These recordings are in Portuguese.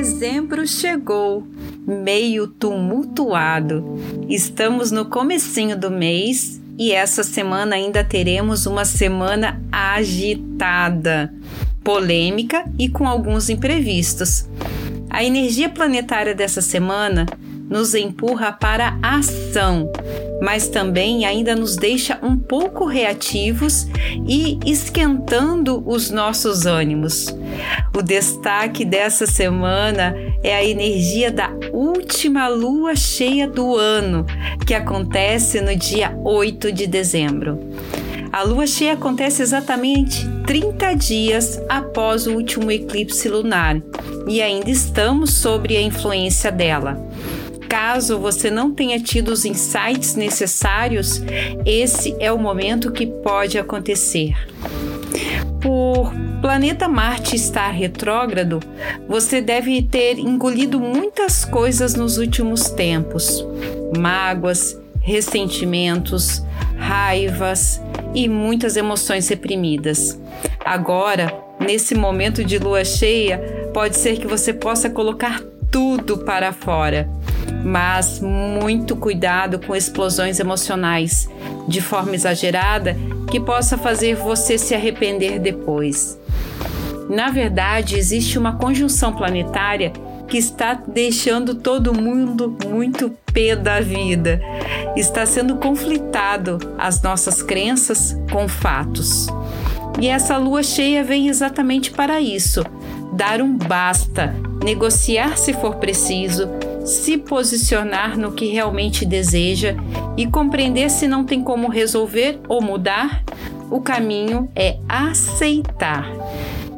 Dezembro chegou, meio tumultuado. Estamos no comecinho do mês e essa semana ainda teremos uma semana agitada, polêmica e com alguns imprevistos. A energia planetária dessa semana nos empurra para a ação, mas também ainda nos deixa um pouco reativos e esquentando os nossos ânimos. O destaque dessa semana é a energia da última lua cheia do ano, que acontece no dia 8 de dezembro. A lua cheia acontece exatamente 30 dias após o último eclipse lunar e ainda estamos sob a influência dela. Caso você não tenha tido os insights necessários, esse é o momento que pode acontecer. Por planeta Marte estar retrógrado, você deve ter engolido muitas coisas nos últimos tempos: mágoas, ressentimentos, raivas e muitas emoções reprimidas. Agora, nesse momento de lua cheia, pode ser que você possa colocar tudo para fora mas muito cuidado com explosões emocionais de forma exagerada que possa fazer você se arrepender depois. Na verdade, existe uma conjunção planetária que está deixando todo mundo muito pé da vida. Está sendo conflitado as nossas crenças com fatos. E essa lua cheia vem exatamente para isso: dar um basta, negociar se for preciso, se posicionar no que realmente deseja e compreender se não tem como resolver ou mudar, o caminho é aceitar.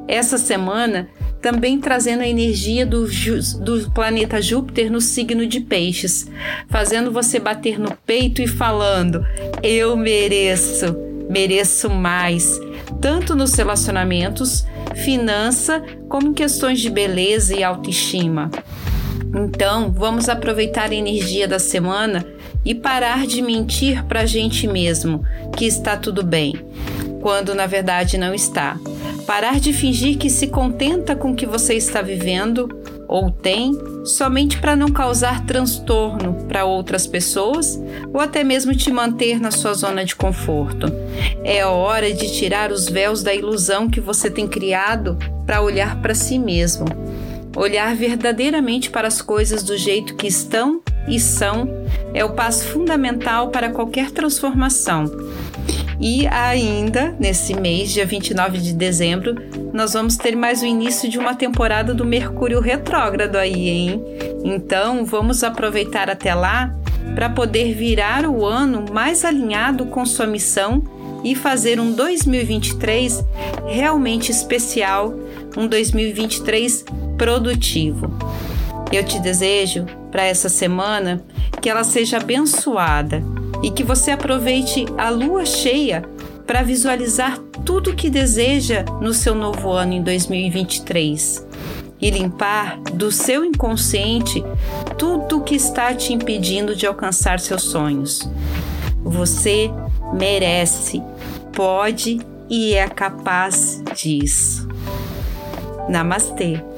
Essa semana também trazendo a energia do, do, planeta Júpiter no signo de Peixes, fazendo você bater no peito e falando: Eu mereço, mereço mais, tanto nos relacionamentos, finança, como em questões de beleza e autoestima. Então, vamos aproveitar a energia da semana e parar de mentir para a gente mesmo que está tudo bem, quando na verdade não está. Parar de fingir que se contenta com o que você está vivendo ou tem somente para não causar transtorno para outras pessoas ou até mesmo te manter na sua zona de conforto. É hora de tirar os véus da ilusão que você tem criado para olhar para si mesmo Olhar verdadeiramente para as coisas do jeito que estão e são é o passo fundamental para qualquer transformação. E ainda, nesse mês, dia 29 de dezembro, nós vamos ter mais o início de uma temporada do Mercúrio retrógrado aí, hein? Então, vamos aproveitar até lá para poder virar o ano mais alinhado com sua missão e fazer um 2023 realmente especial, um 2023 produtivo. Eu te desejo para essa semana que ela seja abençoada e que você aproveite a lua cheia para visualizar tudo o que deseja no seu novo ano em 2023 e limpar do seu inconsciente tudo o que está te impedindo de alcançar seus sonhos. Você merece, pode e é capaz disso. Namastê!